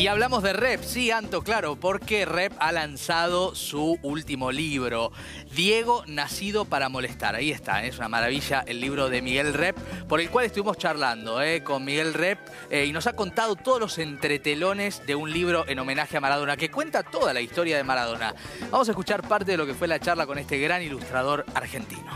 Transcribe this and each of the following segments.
Y hablamos de Rep, sí, Anto, claro, porque Rep ha lanzado su último libro, Diego, Nacido para Molestar. Ahí está, es una maravilla el libro de Miguel Rep, por el cual estuvimos charlando eh, con Miguel Rep eh, y nos ha contado todos los entretelones de un libro en homenaje a Maradona, que cuenta toda la historia de Maradona. Vamos a escuchar parte de lo que fue la charla con este gran ilustrador argentino.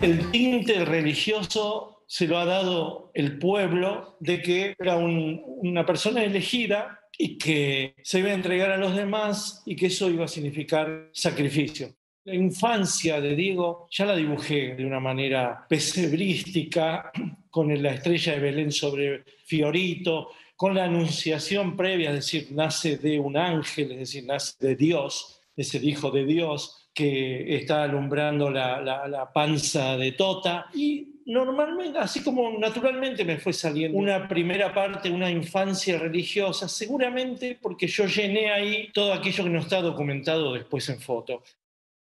El tinte religioso se lo ha dado el pueblo de que era una persona elegida y que se iba a entregar a los demás y que eso iba a significar sacrificio. La infancia de Diego ya la dibujé de una manera pesebrística, con la estrella de Belén sobre Fiorito, con la anunciación previa, es decir, nace de un ángel, es decir, nace de Dios, es el Hijo de Dios que está alumbrando la, la panza de Tota. Y normalmente, así como naturalmente me fue saliendo una primera parte, una infancia religiosa, seguramente porque yo llené ahí todo aquello que no está documentado después en foto.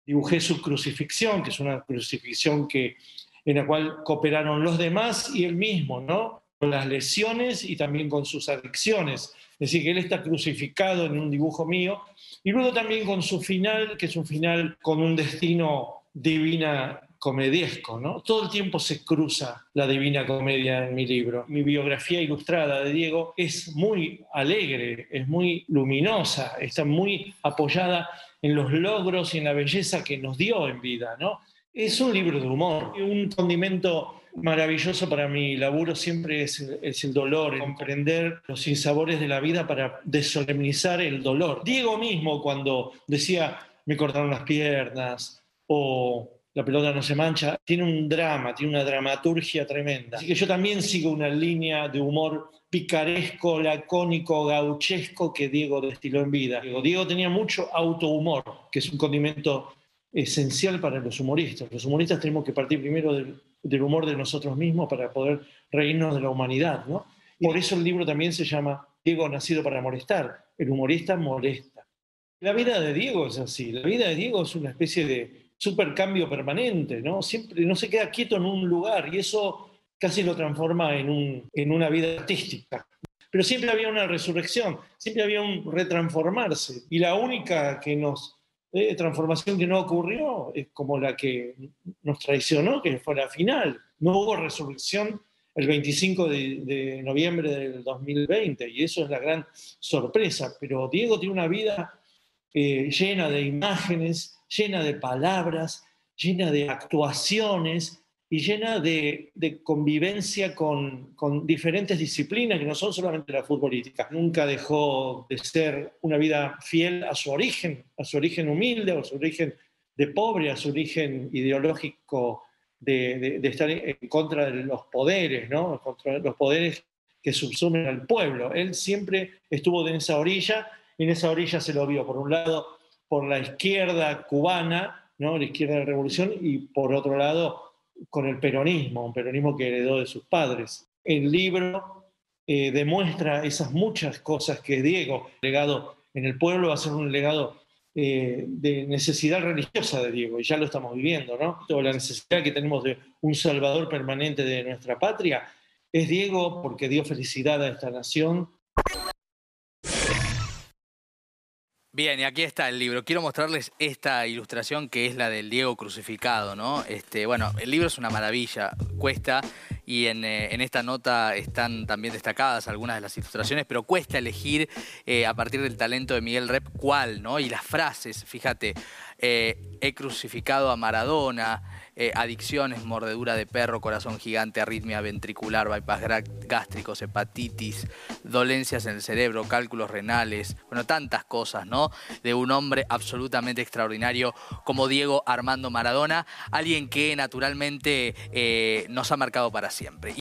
Dibujé su crucifixión, que es una crucifixión que, en la cual cooperaron los demás y él mismo, ¿no? Con las lesiones y también con sus adicciones. Es decir, que él está crucificado en un dibujo mío. Y luego también con su final, que es un final con un destino divina comediesco, ¿no? Todo el tiempo se cruza la Divina Comedia en mi libro. Mi biografía ilustrada de Diego es muy alegre, es muy luminosa, está muy apoyada en los logros y en la belleza que nos dio en vida, ¿no? Es un libro de humor, un condimento maravilloso para mi laburo siempre es, es, el dolor, comprender los sinsabores de la vida para desolemnizar el dolor. Diego mismo cuando decía me cortaron las piernas o la pelota no se mancha, tiene un drama, tiene una dramaturgia tremenda. Así que yo también sigo una línea de humor picaresco, lacónico, gauchesco que Diego destiló en vida. Diego tenía mucho autohumor, que es un condimento esencial para los humoristas. Los humoristas tenemos que partir primero del, humor de nosotros mismos para poder reírnos de la humanidad. ¿no? Por eso el libro también se llama Diego nacido para molestar. El humorista molesta. La vida de Diego es así. La vida de Diego es una especie de supercambio permanente, ¿no? Siempre no se queda quieto en un lugar y eso casi lo transforma en, un, en una vida artística. Pero siempre había una resurrección, siempre había un retransformarse. Y la única que nos, eh, transformación que no ocurrió es como la que nos traicionó, que fue la final. No hubo resurrección el 25 de, noviembre del 2020 y eso es la gran sorpresa. Pero Diego tiene una vida eh, llena de imágenes, llena de palabras, llena de actuaciones y llena de, convivencia con, diferentes disciplinas que no son solamente la futbolística. Nunca dejó de ser una vida fiel a su origen, a su origen humilde, a su origen de pobre, a su origen ideológico de, estar en contra de los poderes, ¿no? contra los poderes que subsumen al pueblo. Él siempre estuvo en esa orilla y en esa orilla se lo vio, por un lado, por la izquierda cubana, ¿no? la izquierda de la revolución, y por otro lado con el peronismo, un peronismo que heredó de sus padres. El libro eh, demuestra esas muchas cosas que Diego, legado en el pueblo, va a ser un legado eh, de necesidad religiosa de Diego, y ya lo estamos viviendo, ¿no? Toda la necesidad que tenemos de un salvador permanente de nuestra patria es Diego porque dio felicidad a esta nación, Bien, y aquí está el libro. Quiero mostrarles esta ilustración que es la del Diego crucificado, ¿no? Este, bueno, el libro es una maravilla, cuesta, y en, eh, esta nota están también destacadas algunas de las ilustraciones, pero cuesta elegir eh, a partir del talento de Miguel Rep cuál, ¿no? Y las frases, fíjate, eh, he crucificado a Maradona, eh, adicciones, mordedura de perro, corazón gigante, arritmia ventricular, bypass gástricos, hepatitis, dolencias en el cerebro, cálculos renales, bueno, tantas cosas, ¿no? De un hombre absolutamente extraordinario como Diego Armando Maradona, alguien que naturalmente eh, nos ha marcado para siempre.